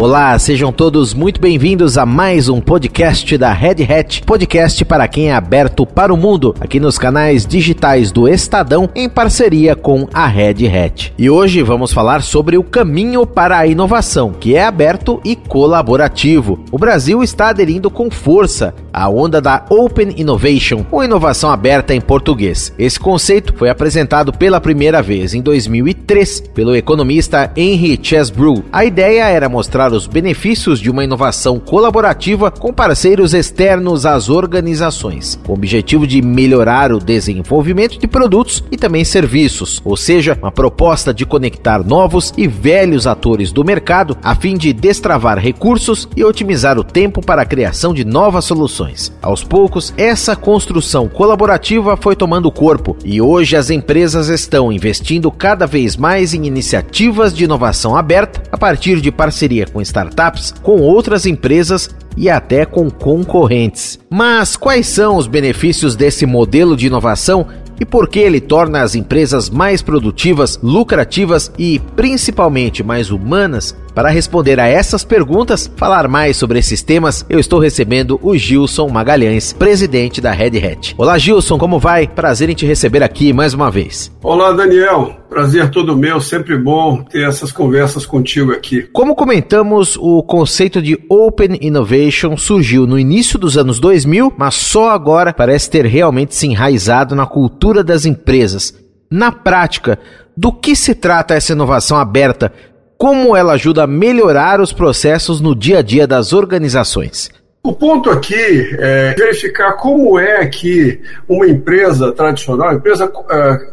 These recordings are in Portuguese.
Olá, sejam todos muito bem-vindos a mais um podcast da Red Hat, podcast para quem é aberto para o mundo, aqui nos canais digitais do Estadão, em parceria com a Red Hat. E hoje vamos falar sobre o caminho para a inovação, que é aberto e colaborativo. O Brasil está aderindo com força à onda da Open Innovation, ou inovação aberta em português. Esse conceito foi apresentado pela primeira vez em 2003 pelo economista Henry Chesbrough. A ideia era mostrar os benefícios de uma inovação colaborativa com parceiros externos às organizações, com o objetivo de melhorar o desenvolvimento de produtos e também serviços, ou seja, uma proposta de conectar novos e velhos atores do mercado a fim de destravar recursos e otimizar o tempo para a criação de novas soluções. Aos poucos, essa construção colaborativa foi tomando corpo e hoje as empresas estão investindo cada vez mais em iniciativas de inovação aberta a partir de parceria com com startups, com outras empresas e até com concorrentes. Mas quais são os benefícios desse modelo de inovação e por que ele torna as empresas mais produtivas, lucrativas e principalmente mais humanas? Para responder a essas perguntas, falar mais sobre esses temas, eu estou recebendo o Gilson Magalhães, presidente da Red Hat. Olá, Gilson, como vai? Prazer em te receber aqui mais uma vez. Olá, Daniel. Prazer todo meu, sempre bom ter essas conversas contigo aqui. Como comentamos, o conceito de Open Innovation surgiu no início dos anos 2000, mas só agora parece ter realmente se enraizado na cultura das empresas. Na prática, do que se trata essa inovação aberta como ela ajuda a melhorar os processos no dia a dia das organizações. O ponto aqui é verificar como é que uma empresa tradicional, empresa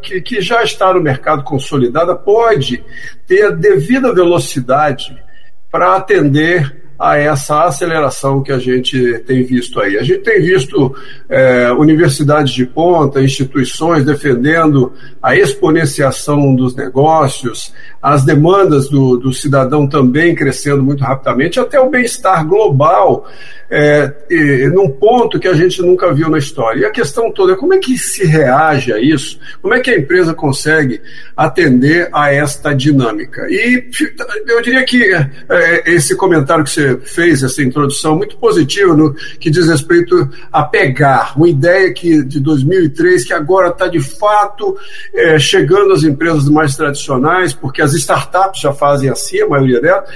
que, que já está no mercado consolidada, pode ter a devida velocidade para atender a essa aceleração que a gente tem visto aí. A gente tem visto é, universidades de ponta, instituições defendendo a exponenciação dos negócios, as demandas do, do cidadão também crescendo muito rapidamente, até o bem-estar global é, num ponto que a gente nunca viu na história. E a questão toda é como é que se reage a isso, como é que a empresa consegue atender a esta dinâmica. E eu diria que é, esse comentário que você fez, essa introdução muito positiva no que diz respeito a pegar uma ideia que, de 2003 que agora está de fato é, chegando às empresas mais tradicionais, porque as startups já fazem assim, a maioria delas,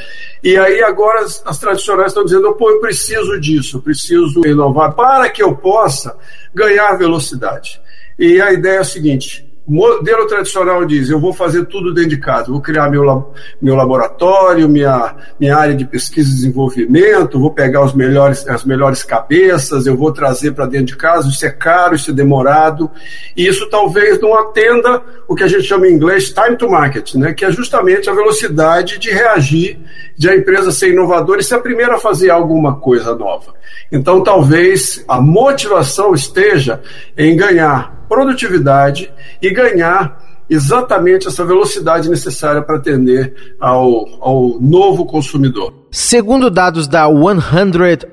e aí agora as, as tradicionais estão dizendo, pô, eu preciso disso, eu preciso inovar para que eu possa ganhar velocidade. E a ideia é a seguinte: modelo tradicional diz: eu vou fazer tudo dentro de casa, vou criar meu, meu laboratório, minha, minha área de pesquisa e desenvolvimento, vou pegar os melhores, as melhores cabeças, eu vou trazer para dentro de casa, isso é caro, isso é demorado, e isso talvez não atenda o que a gente chama em inglês time to market, né, que é justamente a velocidade de reagir, de a empresa ser inovadora e ser a primeira a fazer alguma coisa nova. Então, talvez a motivação esteja em ganhar produtividade e ganhar exatamente essa velocidade necessária para atender ao, ao novo consumidor. Segundo dados da 100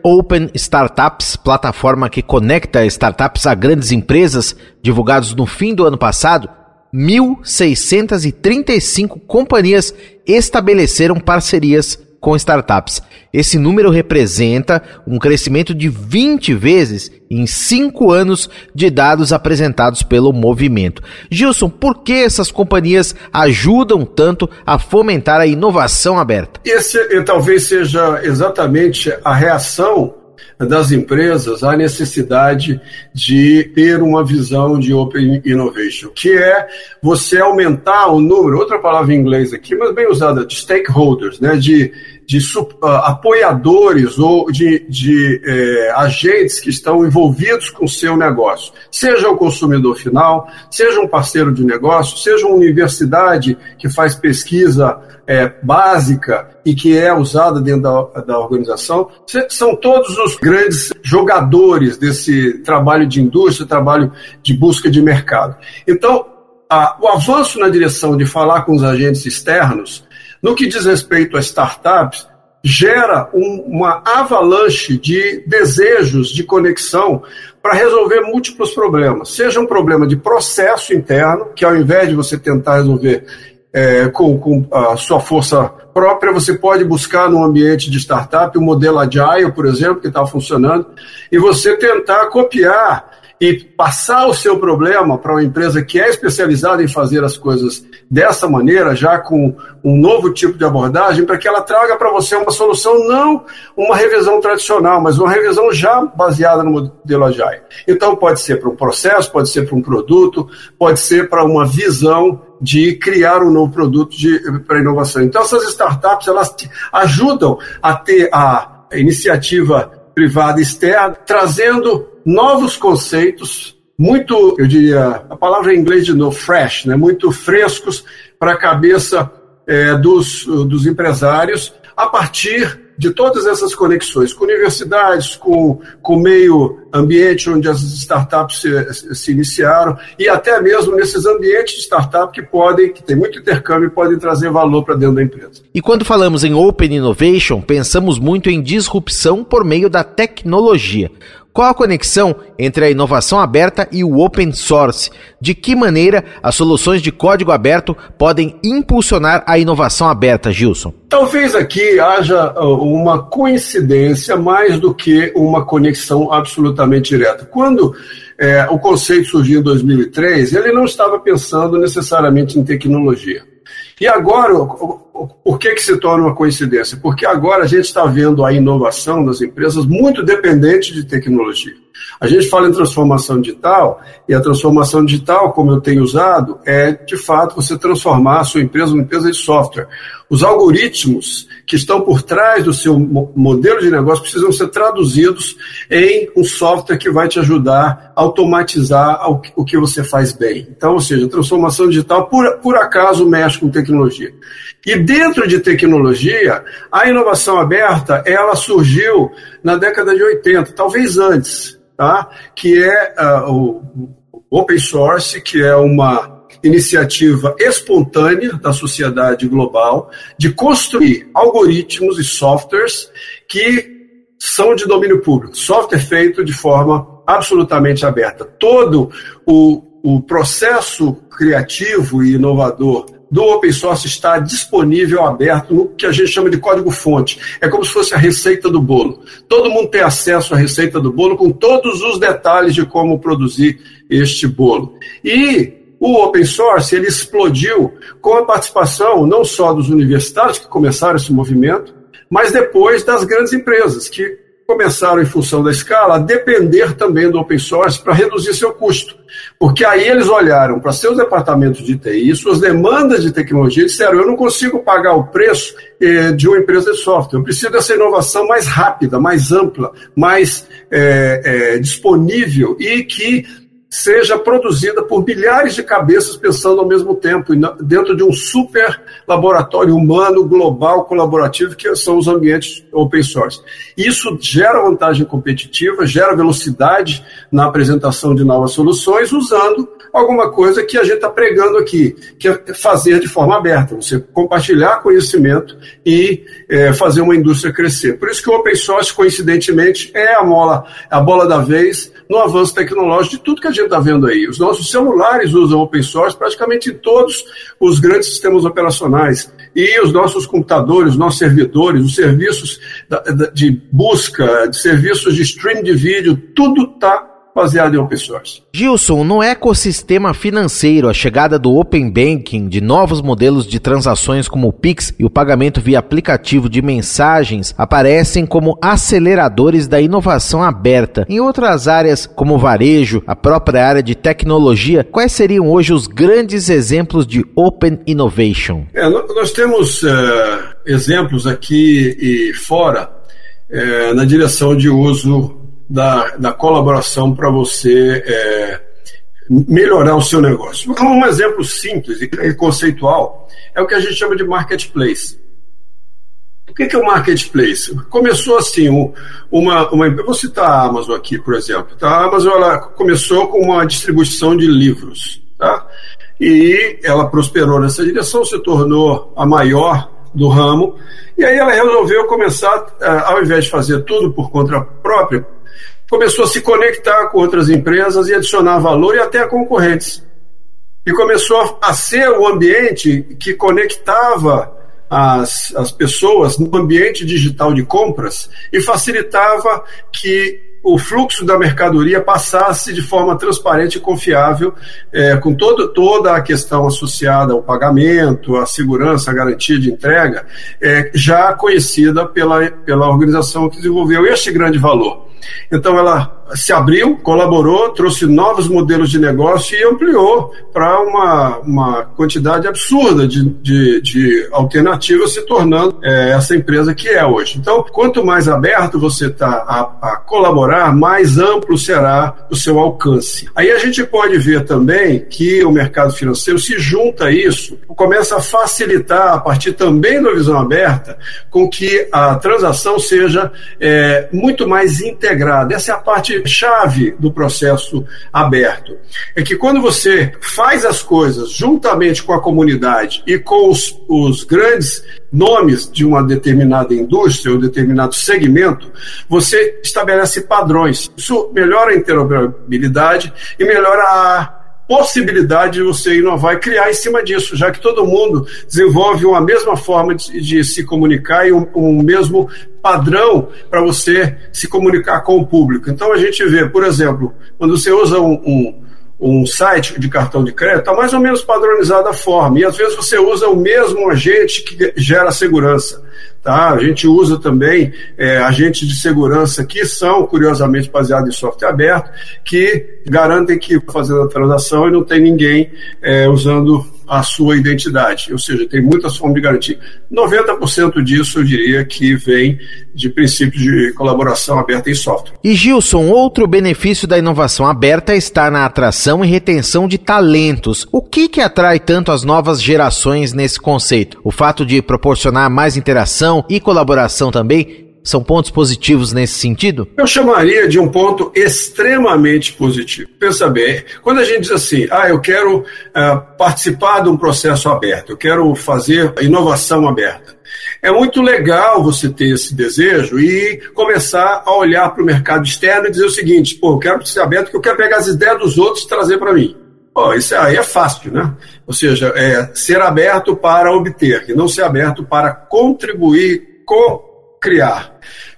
Open Startups, plataforma que conecta startups a grandes empresas, divulgados no fim do ano passado, 1.635 companhias estabeleceram parcerias com startups. Esse número representa um crescimento de 20 vezes em 5 anos de dados apresentados pelo movimento. Gilson, por que essas companhias ajudam tanto a fomentar a inovação aberta? Esse eh, talvez seja exatamente a reação das empresas à necessidade de ter uma visão de Open Innovation, que é você aumentar o número, outra palavra em inglês aqui, mas bem usada, de stakeholders, né, de, de uh, apoiadores ou de, de é, agentes que estão envolvidos com o seu negócio, seja o consumidor final, seja um parceiro de negócio, seja uma universidade que faz pesquisa é, básica e que é usada dentro da, da organização, são todos os grandes jogadores desse trabalho de indústria, trabalho de busca de mercado. Então, a, o avanço na direção de falar com os agentes externos no que diz respeito a startups, gera um, uma avalanche de desejos de conexão para resolver múltiplos problemas. Seja um problema de processo interno, que ao invés de você tentar resolver é, com, com a sua força própria, você pode buscar no ambiente de startup o modelo Agile, por exemplo, que está funcionando, e você tentar copiar e passar o seu problema para uma empresa que é especializada em fazer as coisas dessa maneira, já com um novo tipo de abordagem, para que ela traga para você uma solução, não uma revisão tradicional, mas uma revisão já baseada no modelo Agile. Então, pode ser para um processo, pode ser para um produto, pode ser para uma visão de criar um novo produto para inovação. Então, essas startups elas ajudam a ter a iniciativa privada externa, trazendo novos conceitos, muito, eu diria, a palavra em inglês de novo, fresh, né? muito frescos para a cabeça é, dos, dos empresários, a partir de todas essas conexões com universidades, com, o meio ambiente onde as startups se, se iniciaram e até mesmo nesses ambientes de startup que podem, que tem muito intercâmbio podem trazer valor para dentro da empresa. E quando falamos em Open Innovation, pensamos muito em disrupção por meio da tecnologia. Qual a conexão entre a inovação aberta e o open source? De que maneira as soluções de código aberto podem impulsionar a inovação aberta, Gilson? Talvez aqui haja uh, uma coincidência mais do que uma conexão absolutamente direta. Quando é, o conceito surgiu em 2003, ele não estava pensando necessariamente em tecnologia. E agora, por que, que se torna uma coincidência? Porque agora a gente está vendo a inovação das empresas muito dependente de tecnologia. A gente fala em transformação digital, e a transformação digital, como eu tenho usado, é de fato você transformar a sua empresa numa empresa de software. Os algoritmos que estão por trás do seu modelo de negócio precisam ser traduzidos em um software que vai te ajudar a automatizar o que você faz bem. Então, ou seja, transformação digital, por, por acaso, mexe com tecnologia. E dentro de tecnologia, a inovação aberta, ela surgiu na década de 80, talvez antes tá? que é uh, o Open Source, que é uma iniciativa espontânea da sociedade global de construir algoritmos e softwares que são de domínio público, software feito de forma absolutamente aberta. Todo o, o processo criativo e inovador do open source está disponível, aberto, no que a gente chama de código-fonte. É como se fosse a receita do bolo. Todo mundo tem acesso à receita do bolo com todos os detalhes de como produzir este bolo. E o open source ele explodiu com a participação não só dos universitários que começaram esse movimento, mas depois das grandes empresas que começaram, em função da escala, a depender também do open source para reduzir seu custo. Porque aí eles olharam para seus departamentos de TI, suas demandas de tecnologia, e disseram: eu não consigo pagar o preço eh, de uma empresa de software, eu preciso dessa inovação mais rápida, mais ampla, mais eh, eh, disponível e que seja produzida por milhares de cabeças pensando ao mesmo tempo, dentro de um super laboratório humano, global, colaborativo, que são os ambientes open source. Isso gera vantagem competitiva, gera velocidade na apresentação de novas soluções, usando alguma coisa que a gente está pregando aqui, que é fazer de forma aberta, você compartilhar conhecimento e é, fazer uma indústria crescer. Por isso que o open source, coincidentemente, é a mola, a bola da vez no avanço tecnológico de tudo que a gente está vendo aí. Os nossos celulares usam open source praticamente em todos os grandes sistemas operacionais. E os nossos computadores, os nossos servidores, os serviços de busca, de serviços de stream de vídeo, tudo está baseado em open source. Gilson, no ecossistema financeiro, a chegada do Open Banking, de novos modelos de transações como o Pix e o pagamento via aplicativo de mensagens aparecem como aceleradores da inovação aberta. Em outras áreas, como o varejo, a própria área de tecnologia, quais seriam hoje os grandes exemplos de Open Innovation? É, nós temos uh, exemplos aqui e fora uh, na direção de uso da, da colaboração para você é, melhorar o seu negócio. Um exemplo simples e conceitual é o que a gente chama de marketplace. O que é o marketplace? Começou assim, uma, uma vou citar a Amazon aqui, por exemplo. Tá? A Amazon ela começou com uma distribuição de livros, tá? e ela prosperou nessa direção, se tornou a maior do ramo, e aí ela resolveu começar, é, ao invés de fazer tudo por conta própria, começou a se conectar com outras empresas e adicionar valor e até concorrentes. e começou a ser o ambiente que conectava as, as pessoas no ambiente digital de compras e facilitava que o fluxo da mercadoria passasse de forma transparente e confiável, é, com todo, toda a questão associada ao pagamento, à segurança, à garantia de entrega, é, já conhecida pela, pela organização que desenvolveu este grande valor. Então ela se abriu, colaborou, trouxe novos modelos de negócio e ampliou para uma, uma quantidade absurda de, de, de alternativas, se tornando é, essa empresa que é hoje. Então, quanto mais aberto você está a, a colaborar, mais amplo será o seu alcance. Aí a gente pode ver também que o mercado financeiro se junta a isso, começa a facilitar, a partir também da visão aberta, com que a transação seja é, muito mais integrada. Essa é a parte chave do processo aberto. É que quando você faz as coisas juntamente com a comunidade e com os, os grandes nomes de uma determinada indústria ou determinado segmento, você estabelece padrões. Isso melhora a interoperabilidadade e melhora a possibilidade de você inovar e criar em cima disso, já que todo mundo desenvolve uma mesma forma de, de se comunicar e um, um mesmo padrão para você se comunicar com o público. Então a gente vê, por exemplo, quando você usa um, um, um site de cartão de crédito, está mais ou menos padronizada a forma, e às vezes você usa o mesmo agente que gera segurança. Tá? A gente usa também é, agentes de segurança que são, curiosamente, baseados em software aberto, que garantem que fazendo a transação e não tem ninguém é, usando a sua identidade, ou seja, tem muitas formas de garantia. 90% disso eu diria que vem de princípios de colaboração aberta em software. E Gilson, outro benefício da inovação aberta está na atração e retenção de talentos. O que que atrai tanto as novas gerações nesse conceito? O fato de proporcionar mais interação e colaboração também são pontos positivos nesse sentido? Eu chamaria de um ponto extremamente positivo. Pensa bem, quando a gente diz assim, ah, eu quero uh, participar de um processo aberto, eu quero fazer inovação aberta. É muito legal você ter esse desejo e começar a olhar para o mercado externo e dizer o seguinte: pô, eu quero ser aberto porque eu quero pegar as ideias dos outros e trazer para mim. Pô, isso aí é fácil, né? Ou seja, é ser aberto para obter, e não ser aberto para contribuir com criar.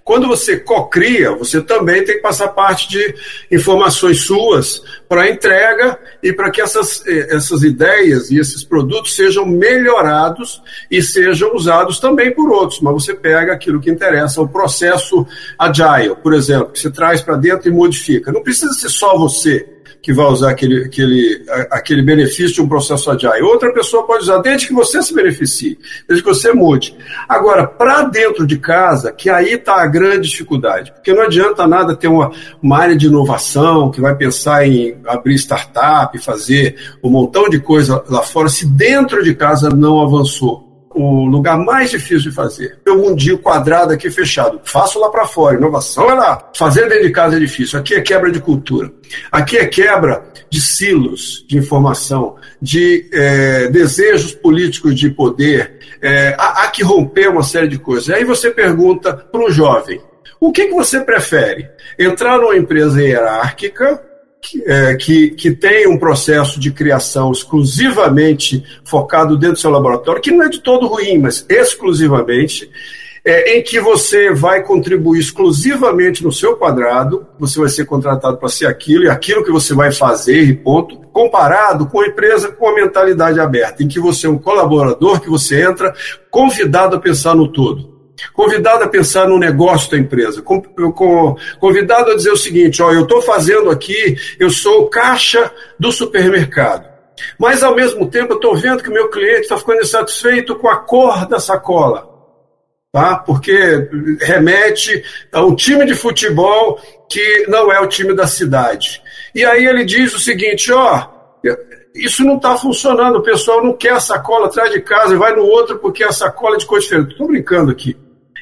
Quando você co-cria, você também tem que passar parte de informações suas para entrega e para que essas, eh, essas ideias e esses produtos sejam melhorados e sejam usados também por outros. Mas você pega aquilo que interessa, o processo agile, por exemplo, que você traz para dentro e modifica. Não precisa ser só você que vai usar aquele, aquele, aquele benefício de um processo agile. Outra pessoa pode usar, desde que você se beneficie, desde que você mude. Agora, para dentro de casa, que aí está a grande dificuldade, porque não adianta nada ter uma, uma área de inovação que vai pensar em abrir startup, fazer um montão de coisa lá fora, se dentro de casa não avançou o lugar mais difícil de fazer. Tem um mundinho quadrado aqui fechado. Faço lá para fora. Inovação é lá. Fazer dentro de casa é difícil. Aqui é quebra de cultura. Aqui é quebra de silos de informação, de é, desejos políticos de poder. É, há, há, que romper uma série de coisas. Aí você pergunta para um jovem: o que, que você prefere? Entrar numa empresa hierárquica que, é, que, que tem um processo de criação exclusivamente focado dentro do seu laboratório, que não é de todo ruim, mas exclusivamente, é, em que você vai contribuir exclusivamente no seu quadrado, você vai ser contratado para ser aquilo e aquilo que você vai fazer e ponto, comparado com a empresa com a mentalidade aberta, em que você é um colaborador, que você entra convidado a pensar no todo convidado a pensar no negócio da empresa, convidado a dizer o seguinte: ó, eu estou fazendo aqui, eu sou caixa do supermercado. Mas ao mesmo tempo eu estou vendo que o meu cliente está ficando insatisfeito com a cor da sacola. Tá? Porque remete a um time de futebol que não é o time da cidade. E aí ele diz o seguinte: ó, isso não está funcionando, o pessoal não quer a sacola atrás de casa e vai no outro porque a sacola é de cor diferente. Estou brincando aqui.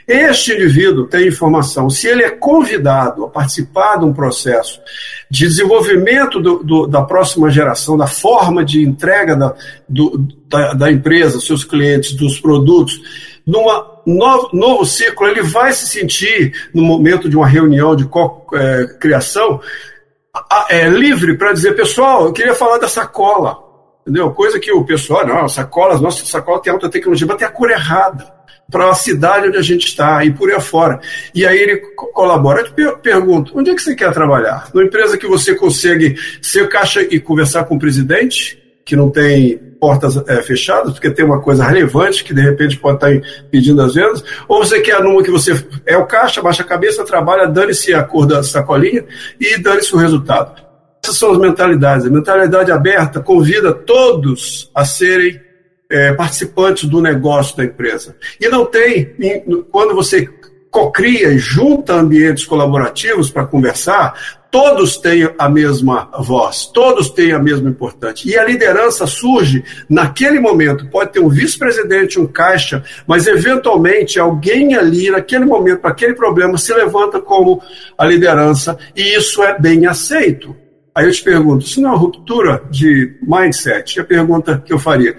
Este indivíduo tem informação. Se ele é convidado a participar de um processo de desenvolvimento do, do, da próxima geração, da forma de entrega da, do, da, da, empresa, seus clientes, dos produtos, numa novo, novo ciclo, ele vai se sentir, no momento de uma reunião de co-criação, é, é, livre para dizer, pessoal, eu queria falar dessa cola. Entendeu? Coisa que o pessoal, não, sacolas, nossa sacola tem alta tecnologia, mas tem a cor errada para a cidade onde a gente está e por aí afora. E aí ele colabora. Eu te pergunto, onde é que você quer trabalhar? Numa empresa que você consegue ser caixa e conversar com o presidente, que não tem portas é, fechadas, porque tem uma coisa relevante que de repente pode estar tá pedindo as vendas, ou você quer numa que você é o caixa, baixa a cabeça, trabalha, dane-se a cor da sacolinha e dane-se o resultado. Essas são as mentalidades. A mentalidade aberta convida todos a serem é, participantes do negócio da empresa. E não tem, quando você cocria e junta ambientes colaborativos para conversar, todos têm a mesma voz, todos têm a mesma importância. E a liderança surge naquele momento. Pode ter um vice-presidente, um caixa, mas eventualmente alguém ali, naquele momento, para aquele problema, se levanta como a liderança, e isso é bem aceito. Aí eu te pergunto, se não é uma ruptura de mindset, é a pergunta que eu faria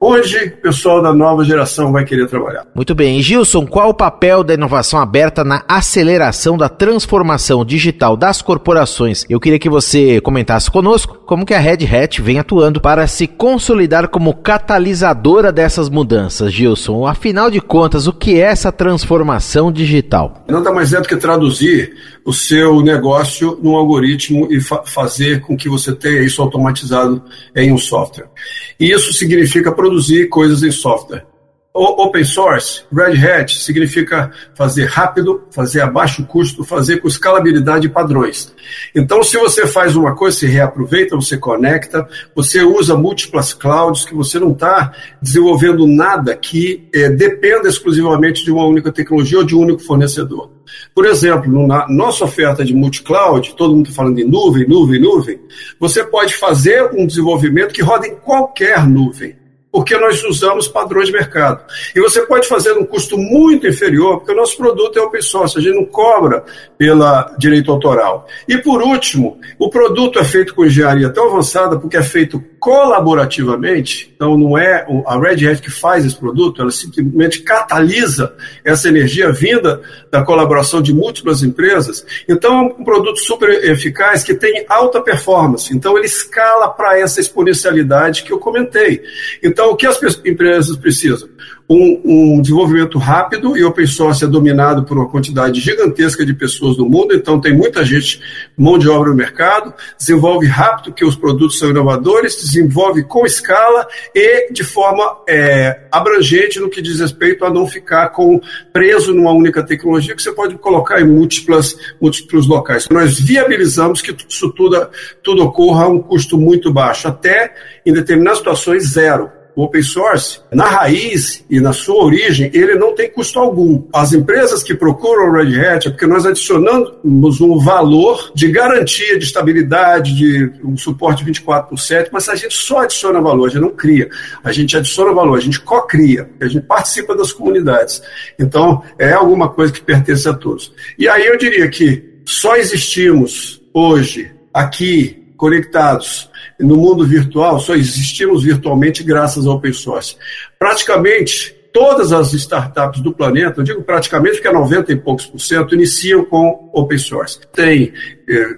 onde o pessoal da nova geração vai querer trabalhar. Muito bem. Gilson, qual o papel da inovação aberta na aceleração da transformação digital das corporações? Eu queria que você comentasse conosco como que a Red Hat vem atuando para se consolidar como catalisadora dessas mudanças, Gilson. Afinal de contas, o que é essa transformação digital? Nada mais é do que traduzir o seu negócio num algoritmo e fa fazer com que você tenha isso automatizado em um software. E isso significa produzir coisas em software. Open source, Red Hat, significa fazer rápido, fazer a baixo custo, fazer com escalabilidade e padrões. Então, se você faz uma coisa, se reaproveita, você conecta, você usa múltiplas clouds, que você não está desenvolvendo nada que é, dependa exclusivamente de uma única tecnologia ou de um único fornecedor. Por exemplo, na nossa oferta de multi-cloud, todo mundo está falando de nuvem, nuvem, nuvem, você pode fazer um desenvolvimento que roda em qualquer nuvem porque nós usamos padrões de mercado. E você pode fazer um custo muito inferior, porque o nosso produto é open source, a gente não cobra pela direito autoral. E por último, o produto é feito com engenharia tão avançada, porque é feito colaborativamente, então não é a Red Hat que faz esse produto, ela simplesmente catalisa essa energia vinda da colaboração de múltiplas empresas. Então é um produto super eficaz que tem alta performance, então ele escala para essa exponencialidade que eu comentei. Então o que as empresas precisam? Um, um, desenvolvimento rápido e open source é dominado por uma quantidade gigantesca de pessoas no mundo, então tem muita gente, mão de obra no mercado, desenvolve rápido que os produtos são inovadores, desenvolve com escala e de forma é, abrangente no que diz respeito a não ficar com, preso numa única tecnologia que você pode colocar em múltiplas, múltiplos locais. Nós viabilizamos que isso tudo, tudo ocorra a um custo muito baixo, até em determinadas situações zero o open source, na raiz e na sua origem, ele não tem custo algum. As empresas que procuram o Red Hat é porque nós adicionamos um valor de garantia de estabilidade, de um suporte 24 por 7, mas a gente só adiciona valor, a gente não cria. A gente adiciona valor, a gente co-cria, a gente participa das comunidades. Então, é alguma coisa que pertence a todos. E aí eu diria que só existimos hoje, aqui, conectados no mundo virtual, só existimos virtualmente graças ao open source. Praticamente todas as startups do planeta, eu digo praticamente porque é 90 e poucos por cento, iniciam com open source. Tem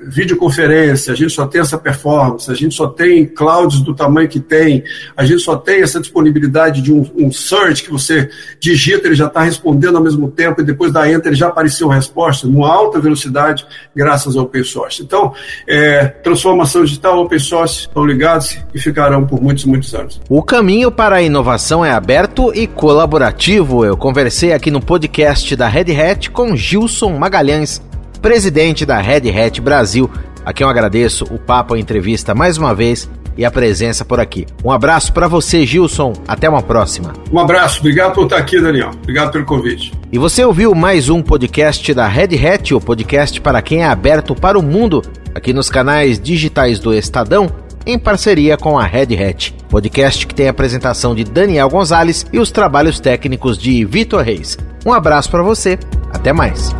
videoconferência, a gente só tem essa performance, a gente só tem clouds do tamanho que tem, a gente só tem essa disponibilidade de um, um search que você digita, ele já está respondendo ao mesmo tempo e depois da enter já apareceu a resposta, numa alta velocidade, graças ao open source. Então, é, transformação digital, open source, estão ligados e ficarão por muitos, muitos anos. O caminho para a inovação é aberto e colaborativo. Eu conversei aqui no podcast da Red Hat com Gilson Magalhães, presidente da Red Hat Brasil. Aqui eu agradeço o papo, a entrevista mais uma vez e a presença por aqui. Um abraço para você, Gilson. Até uma próxima. Um abraço. Obrigado por estar aqui, Daniel. Obrigado pelo convite. E você ouviu mais um podcast da Red Hat, o podcast para quem é aberto para o mundo, aqui nos canais digitais do Estadão, em parceria com a Red Hat. Podcast que tem a apresentação de Daniel Gonzalez e os trabalhos técnicos de Vitor Reis. Um abraço para você. Até mais.